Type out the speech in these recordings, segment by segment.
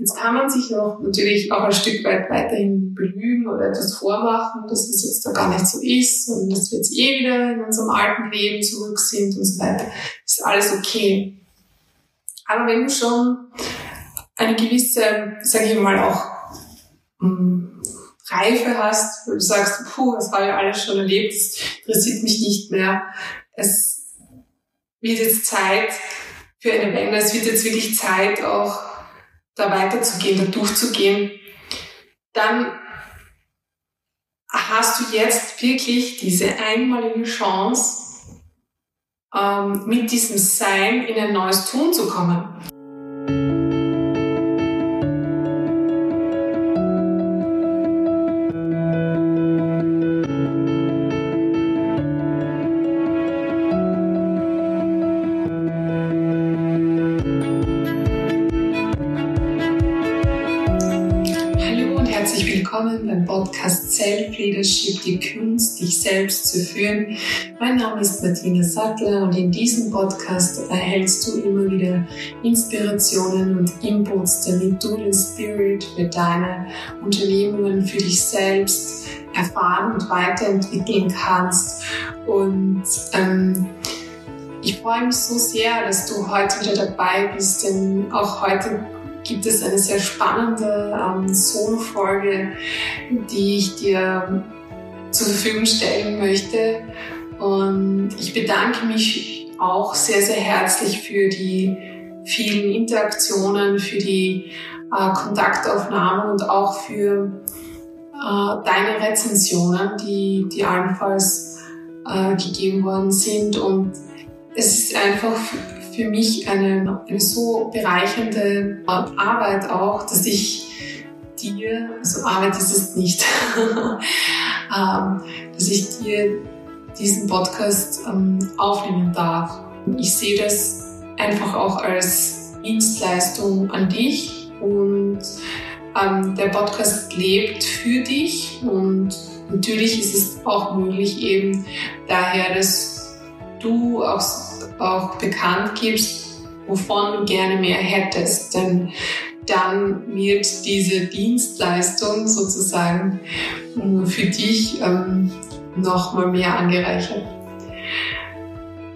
Jetzt kann man sich noch natürlich auch ein Stück weit weiterhin belügen oder etwas vormachen, dass es jetzt da gar nicht so ist und dass wir jetzt eh wieder in unserem alten Leben zurück sind und so weiter. Das ist alles okay. Aber wenn du schon eine gewisse, sage ich mal, auch mh, hm, Reife hast, wo du sagst, puh, das habe ich alles schon erlebt, das interessiert mich nicht mehr. Es wird jetzt Zeit für eine Wende, es wird jetzt wirklich Zeit auch da weiterzugehen, da durchzugehen, dann hast du jetzt wirklich diese einmalige Chance, ähm, mit diesem Sein in ein neues Tun zu kommen. Willkommen beim Podcast Self Leadership, die Kunst, dich selbst zu führen. Mein Name ist Martina Sattler und in diesem Podcast erhältst du immer wieder Inspirationen und Inputs, damit du den Spirit für deine Unternehmungen, für dich selbst erfahren und weiterentwickeln kannst. Und ähm, ich freue mich so sehr, dass du heute wieder dabei bist, denn auch heute gibt es eine sehr spannende ähm, Solo-Folge, die ich dir zur Verfügung stellen möchte. Und ich bedanke mich auch sehr, sehr herzlich für die vielen Interaktionen, für die äh, Kontaktaufnahmen und auch für äh, deine Rezensionen, die, die allenfalls äh, gegeben worden sind. Und es ist einfach für mich eine, eine so bereichernde Arbeit auch, dass ich dir, also Arbeit ist es nicht, ähm, dass ich dir diesen Podcast ähm, aufnehmen darf. Ich sehe das einfach auch als Dienstleistung an dich und ähm, der Podcast lebt für dich und natürlich ist es auch möglich eben daher, dass du auch auch bekannt gibst, wovon du gerne mehr hättest. Denn dann wird diese Dienstleistung sozusagen äh, für dich ähm, nochmal mehr angereichert.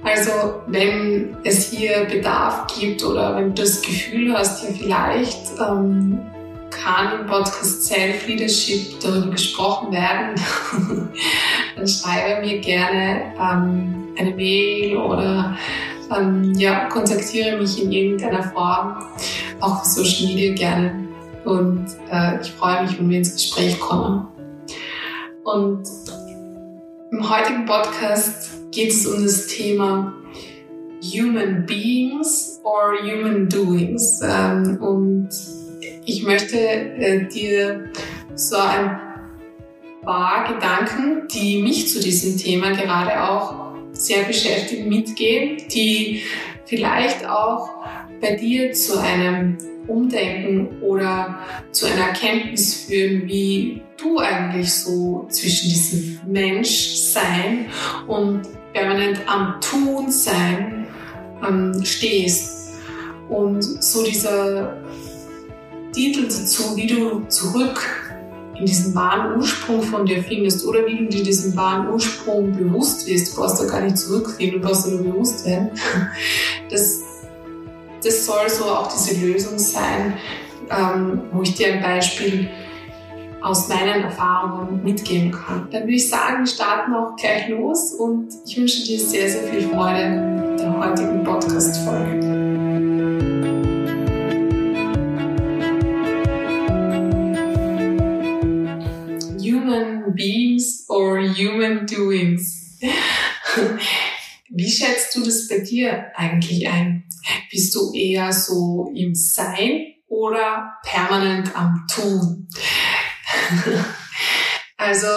Also wenn es hier Bedarf gibt oder wenn du das Gefühl hast, ja vielleicht ähm, kann im Podcast Self Leadership darüber gesprochen werden, dann schreibe mir gerne ähm, eine Mail oder ähm, ja, kontaktiere mich in irgendeiner Form, auch auf Social Media gerne. Und äh, ich freue mich, wenn wir ins Gespräch kommen. Und im heutigen Podcast geht es um das Thema Human Beings or Human Doings. Ähm, und ich möchte äh, dir so ein paar Gedanken, die mich zu diesem Thema gerade auch sehr beschäftigt mitgehen, die vielleicht auch bei dir zu einem Umdenken oder zu einer Erkenntnis führen, wie du eigentlich so zwischen diesem Menschsein und permanent am Tun-Sein ähm, stehst. Und so dieser Titel dazu, wie du zurück in diesen wahren Ursprung von dir findest oder wie du dir diesen wahren Ursprung bewusst wirst. Du brauchst da gar nicht zurückfinden, du brauchst nur bewusst werden. Das, das soll so auch diese Lösung sein, ähm, wo ich dir ein Beispiel aus meinen Erfahrungen mitgeben kann. Dann würde ich sagen, wir starten auch gleich los und ich wünsche dir sehr, sehr viel Freude der heutigen Podcast-Folge. Beings or human doings. Wie schätzt du das bei dir eigentlich ein? Bist du eher so im Sein oder permanent am Tun? also,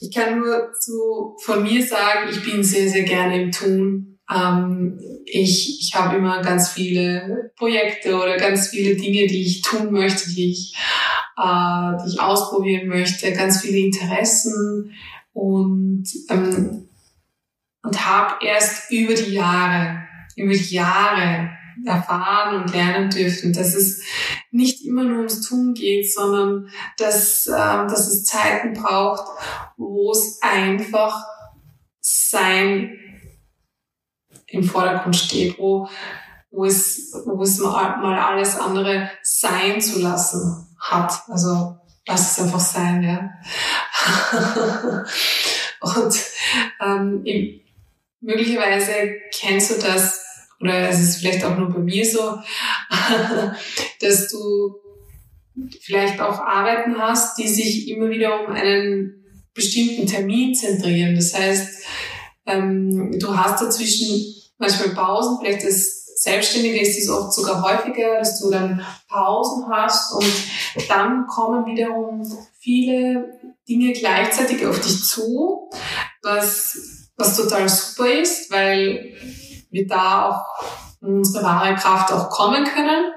ich kann nur so von mir sagen, ich bin sehr, sehr gerne im Tun. Ähm, ich ich habe immer ganz viele Projekte oder ganz viele Dinge, die ich tun möchte, die ich äh, die ich ausprobieren möchte, ganz viele Interessen. Und, ähm, und habe erst über die Jahre, über die Jahre erfahren und lernen dürfen, dass es nicht immer nur ums Tun geht, sondern dass, äh, dass es Zeiten braucht, wo es einfach sein im Vordergrund steht, wo, wo es, wo es mal, mal alles andere sein zu lassen hat. Also lass es einfach sein, ja. und ähm, möglicherweise kennst du das, oder es ist vielleicht auch nur bei mir so, dass du vielleicht auch Arbeiten hast, die sich immer wieder um einen bestimmten Termin zentrieren. Das heißt, ähm, du hast dazwischen manchmal Pausen, vielleicht ist Selbstständige ist es oft sogar häufiger, dass du dann Pausen hast und dann kommen wiederum viele Dinge gleichzeitig auf dich zu, was, was total super ist, weil wir da auch unsere wahre Kraft auch kommen können.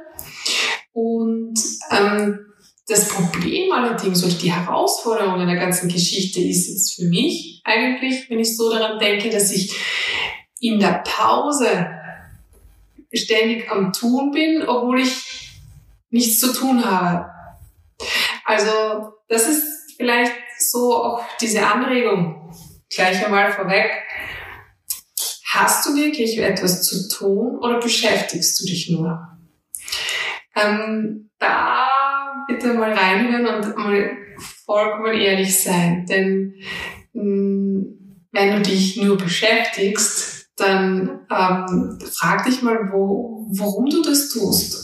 Und ähm, das Problem allerdings oder die Herausforderung in der ganzen Geschichte ist jetzt für mich eigentlich, wenn ich so daran denke, dass ich in der Pause ständig am Tun bin, obwohl ich nichts zu tun habe. Also das ist vielleicht so auch diese Anregung gleich einmal vorweg. Hast du wirklich etwas zu tun oder beschäftigst du dich nur? Ähm, da bitte mal reinhören und mal vollkommen ehrlich sein, denn mh, mm, wenn du dich nur beschäftigst, dann ähm, frag dich mal, wo, warum du das tust.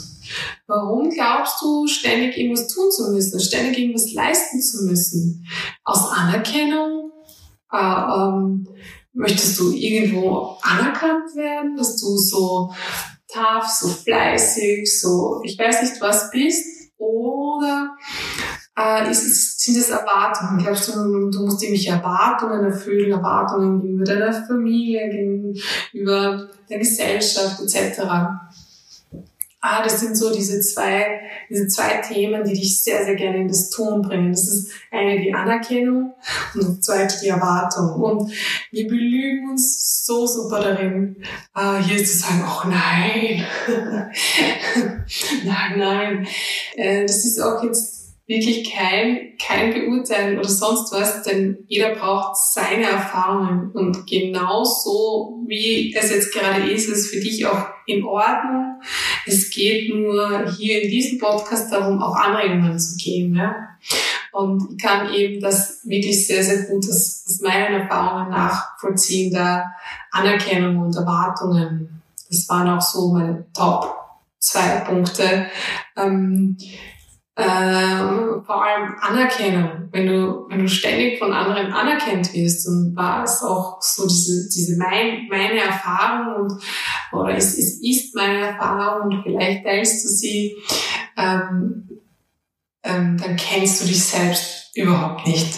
Warum glaubst du, ständig irgendwas tun zu müssen, ständig irgendwas leisten zu müssen? Aus Anerkennung? Äh, ähm, möchtest du irgendwo anerkannt werden, dass du so tough, so fleißig, so ich weiß nicht was bist? Oder äh, ist es, sind es Erwartungen? Glaubst du, du musst irgendwelche Erwartungen erfüllen, Erwartungen gegenüber deiner Familie, gegenüber der Gesellschaft etc.? Ah, das sind so diese zwei, diese zwei Themen, die dich sehr, sehr gerne in das Tun bringen. Das ist eine die Anerkennung und das zweite die Erwartung. Und wir belügen uns so super darin, ah, hier zu sagen, oh nein, nein, nein. Äh, das ist auch jetzt wirklich kein, kein Beurteilen oder sonst was, denn jeder braucht seine Erfahrungen und genau so, wie es jetzt gerade ist, ist es für dich auch in Ordnung. Es geht nur hier in diesem Podcast darum, auch Anregungen zu geben. Ja? Und ich kann eben das wirklich sehr, sehr gut aus, aus meinen Erfahrungen nachvollziehen, da Anerkennung und Erwartungen. Das waren auch so meine Top zwei Punkte. Ähm, ähm, vor allem Anerkennung. Wenn du, wenn du ständig von anderen anerkannt wirst und war es auch so diese, diese mein, meine Erfahrung und, oder es, es ist meine Erfahrung und vielleicht teilst du sie, ähm, ähm, dann kennst du dich selbst überhaupt nicht.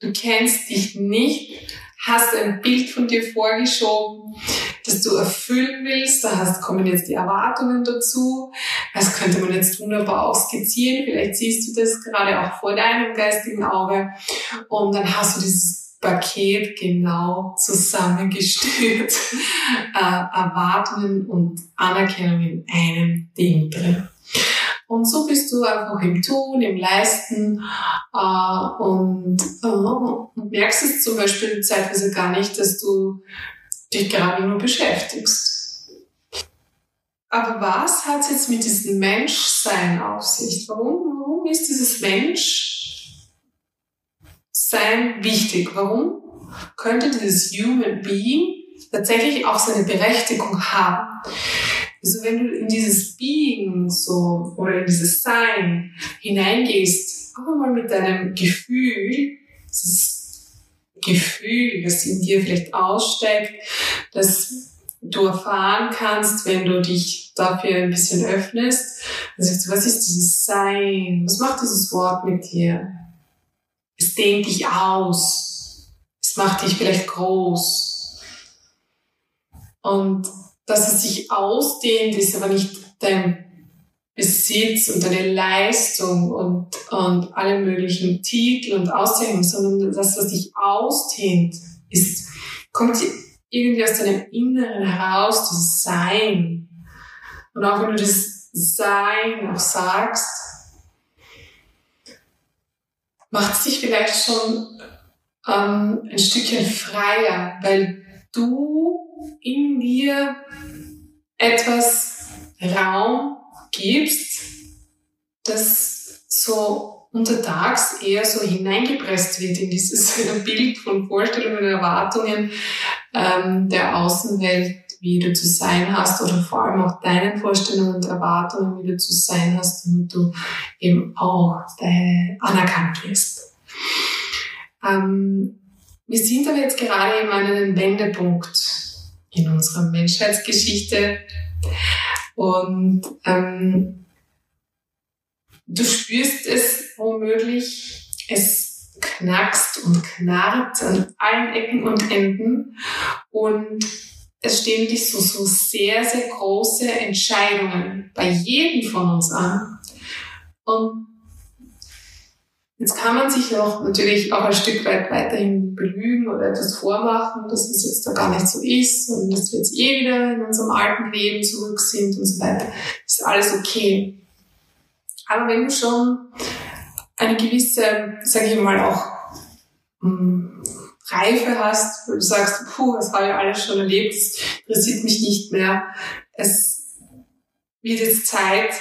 Du kennst dich nicht, hast ein Bild von dir vorgeschoben, das du erfüllen willst. Da hast, kommen jetzt die Erwartungen dazu. Das könnte man jetzt wunderbar auch skizzieren. Vielleicht siehst du das gerade auch vor deinem geistigen Auge. Und dann hast du dieses Paket genau zusammengestört. äh, Erwartungen und Anerkennung in einem Ding drin. Und so bist du einfach im Tun, im Leisten äh, und, äh, und merkst es zum Beispiel zeitweise gar nicht, dass du dich gerade nur beschäftigst. Aber was hat es jetzt mit diesem Menschsein auf sich? Warum, warum ist dieses Menschsein wichtig? Warum könnte dieses Human Being tatsächlich auch seine Berechtigung haben? Also wenn du in dieses Being so oder in dieses Sein hineingehst, auch mal mit deinem Gefühl, das ist Gefühl, das in dir vielleicht aussteckt, das du erfahren kannst, wenn du dich dafür ein bisschen öffnest. Also, was ist dieses Sein? Was macht dieses Wort mit dir? Es dehnt dich aus. Es macht dich vielleicht groß. Und dass es sich ausdehnt, ist aber nicht dein Besitz und deine Leistung und, und alle möglichen Titel und Auszeichnungen, sondern das, was dich ausdehnt, ist, kommt irgendwie aus deinem Inneren heraus, dieses Sein. Und auch wenn du das Sein auch sagst, macht es dich vielleicht schon ähm, ein Stückchen freier, weil du in dir etwas Raum gibst, das so untertags eher so hineingepresst wird in dieses Bild von Vorstellungen und Erwartungen ähm, der Außenwelt, wie du zu sein hast oder vor allem auch deinen Vorstellungen und Erwartungen, wie du zu sein hast, damit du eben auch anerkannt wirst. Ähm, wir sind aber jetzt gerade eben an einem Wendepunkt in unserer Menschheitsgeschichte und ähm, du spürst es womöglich, es knackst und knarrt an allen Ecken und Enden und es stehen dich so, so sehr, sehr große Entscheidungen bei jedem von uns an. Und Jetzt kann man sich auch natürlich auch ein Stück weit weiterhin belügen oder etwas vormachen, dass es jetzt da gar nicht so ist und dass wir jetzt eh wieder in unserem alten Leben zurück sind und so weiter. Das ist alles okay. Aber wenn du schon eine gewisse, sage ich mal, auch mh, hm, Reife hast, wo du sagst, puh, das habe ich alles schon erlebt, das interessiert mich nicht mehr. Es wird jetzt Zeit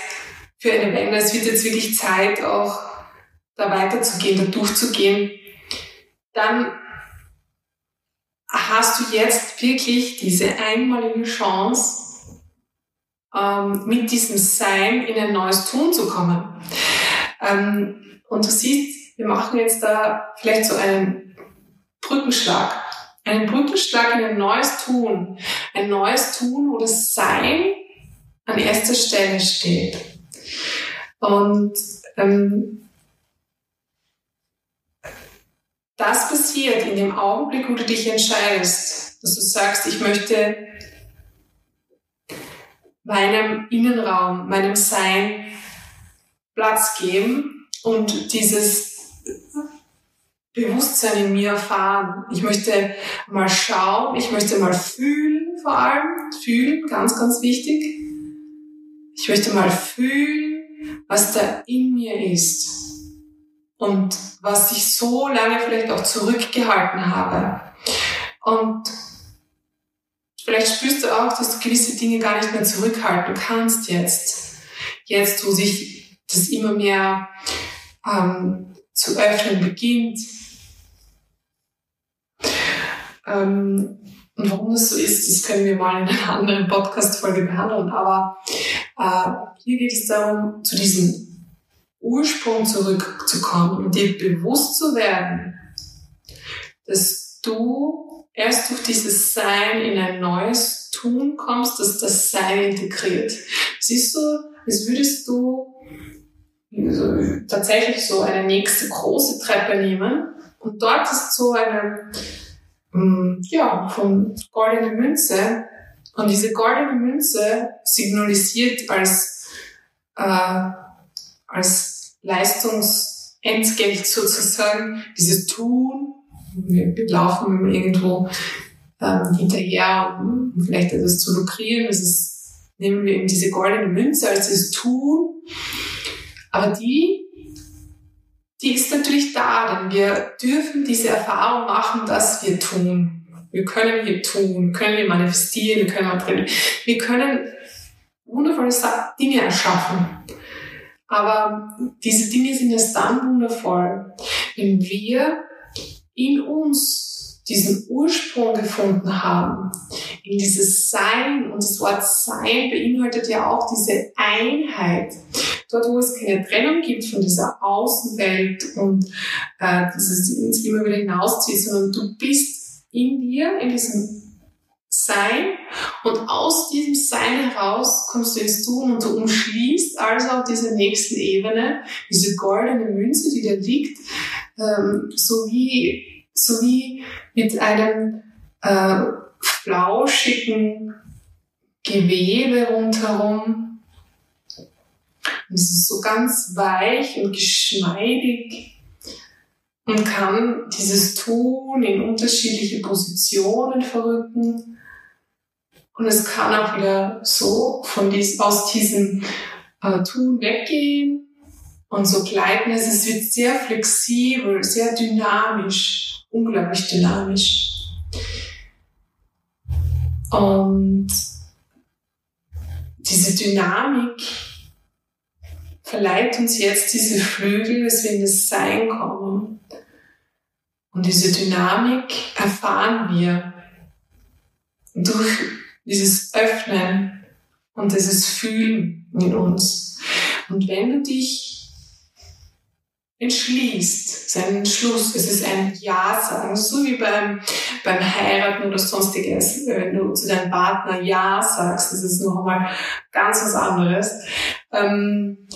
für eine Wende, es wird jetzt wirklich Zeit auch da weiterzugehen, da durchzugehen, dann hast du jetzt wirklich diese einmalige Chance, ähm, mit diesem Sein in ein neues Tun zu kommen. Ähm, und du siehst, wir machen jetzt da vielleicht so einen Brückenschlag. Einen Brückenschlag in ein neues Tun. Ein neues Tun, wo das Sein an erster Stelle steht. Und ähm, das passiert in dem Augenblick, wo du dich entscheidest, dass du sagst, ich möchte meinem Innenraum, meinem Sein Platz geben und dieses Bewusstsein in mir erfahren. Ich möchte mal schauen, ich möchte mal fühlen vor allem, fühlen, ganz, ganz wichtig. Ich möchte mal fühlen, was da in mir ist und was ich so lange vielleicht auch zurückgehalten habe. Und vielleicht spürst du auch, dass du gewisse Dinge gar nicht mehr zurückhalten kannst jetzt. Jetzt, wo sich das immer mehr ähm, zu öffnen beginnt. Ähm, und warum das so ist, das können wir mal in einer anderen Podcast-Folge behandeln. Aber äh, hier geht es darum, zu diesem Ursprung zurückzukommen und dir bewusst zu werden, dass du erst durch dieses Sein in ein neues Tun kommst, dass das Sein integriert. Siehst du, als würdest du tatsächlich so eine nächste große Treppe nehmen und dort ist so eine, mm, ja, von goldene Münze und diese goldene Münze signalisiert als, äh, als Leistungsentgelt sozusagen, dieses Tun. Wir laufen irgendwo ähm, hinterher, um vielleicht etwas zu lukrieren. Das ist, nehmen wir eben diese goldene Münze als das Tun. Aber die, die ist natürlich da, denn wir dürfen diese Erfahrung machen, dass wir tun. Wir können hier tun, können wir manifestieren, wir können. Wir können wundervolle Dinge erschaffen. Aber diese Dinge sind erst dann wundervoll, wenn wir in uns diesen Ursprung gefunden haben, in dieses Sein. Und das Wort Sein beinhaltet ja auch diese Einheit. Dort, wo es keine Trennung gibt von dieser Außenwelt und äh, uns immer wieder hinauszieht, sondern du bist in dir, in diesem sein und aus diesem Sein heraus kommst du ins Tun und du umschließt also auch diese nächste Ebene, diese goldene Münze, die da liegt, ähm, so wie, so wie mit einem äh, flauschigen Gewebe rundherum. Und es ist so ganz weich und geschmeidig und kann dieses Tun in unterschiedliche Positionen verrücken Und es kann auch wieder so von dies, aus diesem äh, Tun weggehen und so gleiten. Also es wird sehr flexibel, sehr dynamisch, unglaublich dynamisch. Und diese Dynamik verleiht uns jetzt diese Flügel, dass wir in das Sein kommen. Und diese Dynamik erfahren wir durch dieses Öffnen und dieses Fühlen in uns. Und wenn du dich entschließt, sein Entschluss, es ist ein Ja sagen, so wie beim, beim Heiraten oder sonstiges, wenn du zu deinem Partner Ja sagst, das ist noch einmal ganz was anderes. Ähm,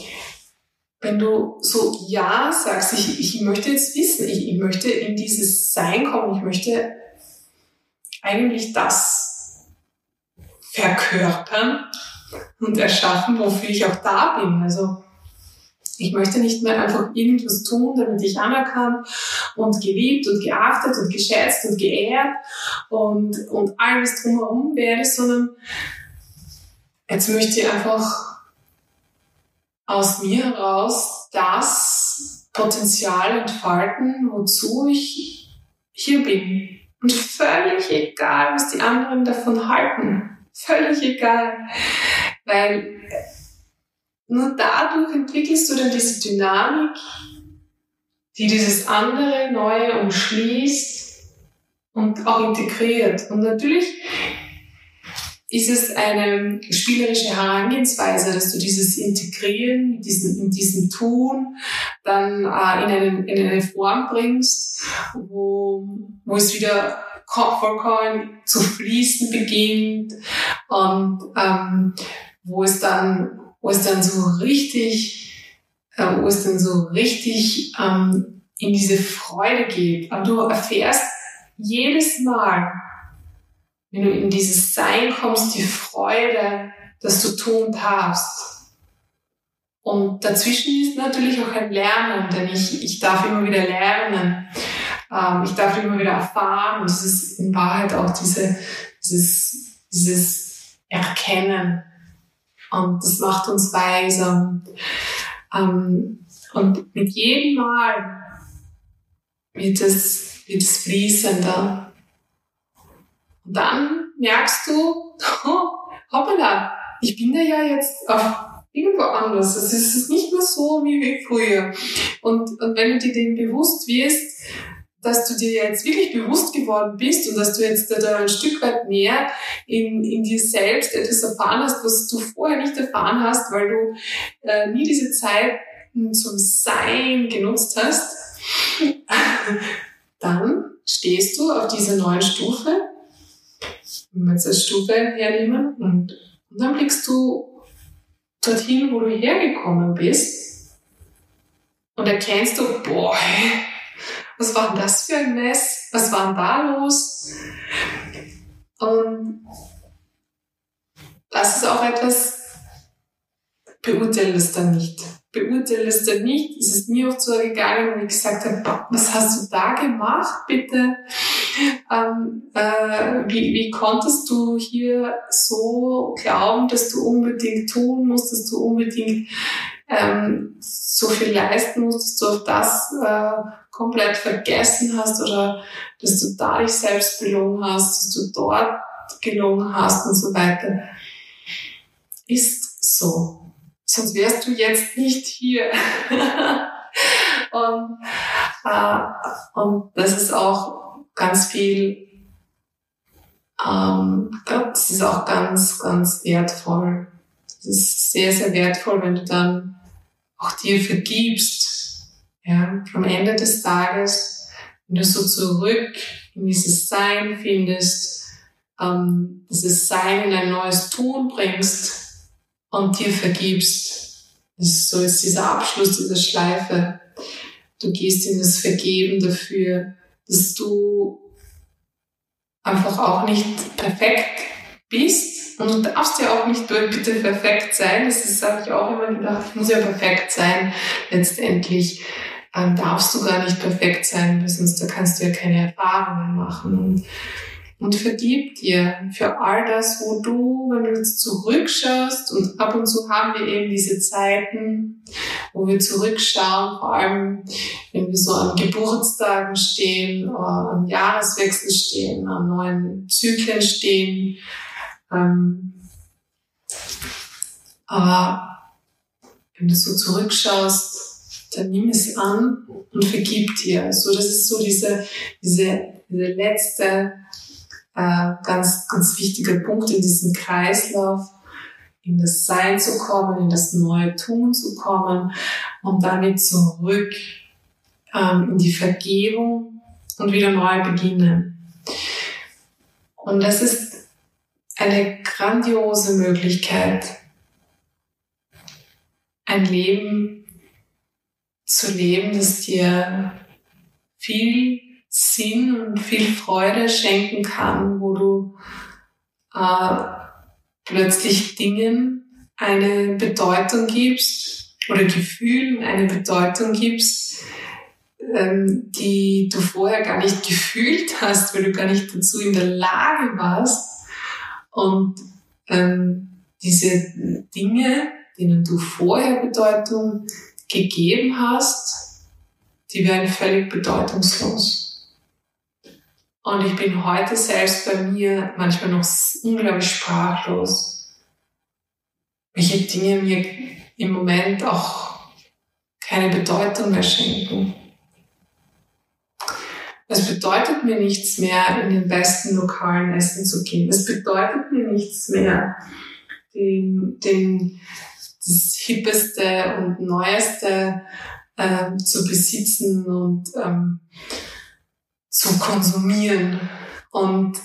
wenn du so Ja sagst, ich, ich möchte jetzt wissen, ich, ich möchte in dieses Sein kommen, ich möchte eigentlich das verkörpern und erschaffen, wofür ich auch da bin. Also ich möchte nicht mehr einfach irgendwas tun, damit ich anerkannt und geliebt und geachtet und geschätzt und geehrt und, und alles drumherum werde, sondern jetzt möchte ich einfach aus mir heraus das Potenzial entfalten, wozu ich hier bin. Und völlig egal, was die anderen davon halten. Völlig egal. Weil nur dadurch entwickelst du dann diese Dynamik, die dieses andere Neue umschließt und auch integriert. Und natürlich ist es eine spielerische Herangehensweise, dass du dieses Integrieren in diesem, Tun dann äh, in, eine, in eine Form bringst, wo, wo es wieder vollkommen zu fließen beginnt und ähm, wo es dann, wo es dann so richtig, äh, wo es dann so richtig ähm, in diese Freude geht. Und du erfährst jedes Mal, wenn du in dieses Sein kommst, die Freude, dass du tun darfst. Und dazwischen ist natürlich auch ein Lernen, denn ich, ich darf immer wieder lernen. Ähm, ich darf immer wieder erfahren. Und es ist in Wahrheit auch diese, dieses, dieses Erkennen. Und das macht uns weise. Ähm, und mit jedem Mal wird es, wird es fließender. Und dann merkst du, oh, hoppala, ich bin da ja jetzt auf irgendwo anders. Es ist nicht mehr so wie früher. Und, und wenn du dir dem bewusst wirst, dass du dir jetzt wirklich bewusst geworden bist und dass du jetzt da ein Stück weit mehr in, in dir selbst etwas erfahren hast, was du vorher nicht erfahren hast, weil du äh, nie diese Zeit zum Sein genutzt hast, dann stehst du auf dieser neuen Stufe. Wenn wir jetzt als Stufe hernehmen und, und dann blickst du dorthin, wo du hergekommen bist und erkennst du, boah, was war denn das für ein Mess? Was war denn da los? Und das ist auch etwas, beurteile es dann nicht. Beurteile es dann nicht. Es ist mir oft so gegangen, wo ich gesagt habe, was hast du da gemacht, bitte? Ähm, äh, wie, wie konntest du hier so glauben, dass du unbedingt tun musst, dass du unbedingt ähm, so viel leisten musst, dass du das äh, komplett vergessen hast oder dass du da dich selbst belogen hast, dass du dort gelogen hast und so weiter. Ist so. Sonst wärst du jetzt nicht hier. und, äh, und das ist auch ganz viel, ähm, das ist auch ganz, ganz wertvoll. Das ist sehr, sehr wertvoll, wenn du dann auch dir vergibst. Ja, am Ende des Tages, wenn du so zurück in dieses Sein findest, ähm, dieses Sein in ein neues Tun bringst und dir vergibst. Ist so ist dieser Abschluss dieser Schleife. Du gehst in das Vergeben dafür, dass du einfach auch nicht perfekt bist und du darfst ja auch nicht bitte perfekt sein. Das habe ich auch immer gedacht, ich muss ja perfekt sein. Letztendlich ähm, darfst du gar nicht perfekt sein, weil sonst da kannst du ja keine Erfahrungen machen. Und und vergib dir für all das, wo du, wenn du jetzt zurückschaust, und ab und zu haben wir eben diese Zeiten, wo wir zurückschauen, vor allem wenn wir so an Geburtstagen stehen, an Jahreswechsel stehen, an neuen Zyklen stehen. Ähm, aber wenn du so zurückschaust, dann nimm es an und vergib dir. So, das ist so diese, diese, diese letzte äh, ganz, ganz wichtiger Punkt in diesem Kreislauf, in das Sein zu kommen, in das neue Tun zu kommen und damit zurück ähm, in die Vergebung und wieder neu beginnen. Und das ist eine grandiose Möglichkeit, ein Leben zu leben, das dir viel Sinn und viel Freude schenken kann, wo du äh, plötzlich Dingen eine Bedeutung gibst oder Gefühlen eine Bedeutung gibst, ähm, die du vorher gar nicht gefühlt hast, weil du gar nicht dazu in der Lage warst. Und ähm, diese Dinge, denen du vorher Bedeutung gegeben hast, die werden völlig bedeutungslos. Und ich bin heute selbst bei mir manchmal noch unglaublich sprachlos, welche Dinge mir im Moment auch keine Bedeutung mehr schenken. Es bedeutet mir nichts mehr, in den besten lokalen Essen zu gehen. Es bedeutet mir nichts mehr, den, den, das hippeste und neueste äh, zu besitzen und ähm, zu konsumieren. Und,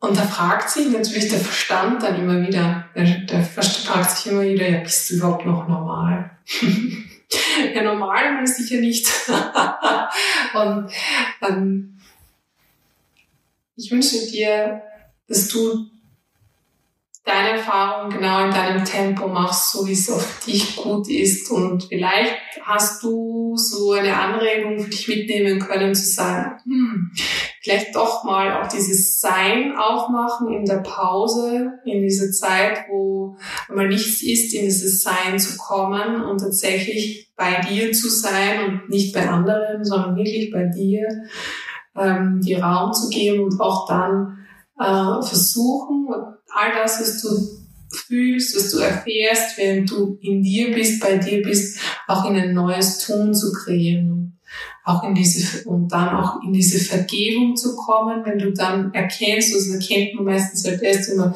und da fragt sich natürlich der Verstand dann immer wieder, der, der Verstand fragt sich immer wieder, ja, bist du überhaupt noch normal? ja, normal sicher nicht. und ähm, ich wünsche dir, dass du deine Erfahrung genau in deinem Tempo machst, so wie es auf dich gut ist. Und vielleicht hast du so eine Anregung für dich mitnehmen können, zu sagen, hm, vielleicht doch mal auch dieses Sein aufmachen in der Pause, in dieser Zeit, wo mal nichts ist, in dieses Sein zu kommen und tatsächlich bei dir zu sein und nicht bei anderen, sondern wirklich bei dir, ähm, die Raum zu geben und auch dann äh, versuchen, all das, was du fühlst, was du erfährst, während du in dir bist, bei dir bist, auch in ein neues Tun zu kreieren. Auch in diese, und dann auch in diese Vergebung zu kommen, wenn du dann erkennst, das erkennt man meistens halt erst, wenn man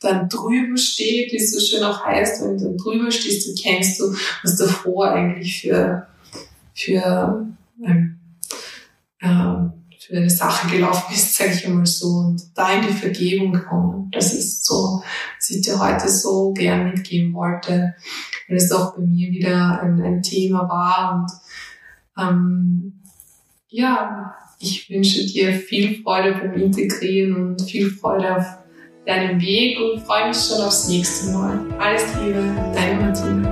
dann drüber steht, wie es so schön auch heißt, wenn du dann drüber stehst, dann kennst du, was davor eigentlich für, für, ähm, ähm, für eine Sache gelaufen ist, sage ich einmal so, und da in die Vergebung kommen. Das ist so, was ich dir heute so gern mitgeben wollte, weil es auch bei mir wieder ein, ein Thema war. Und ähm, ja, ich wünsche dir viel Freude beim Integrieren und viel Freude auf deinem Weg und freue mich schon aufs nächste Mal. Alles Liebe, deine Martina.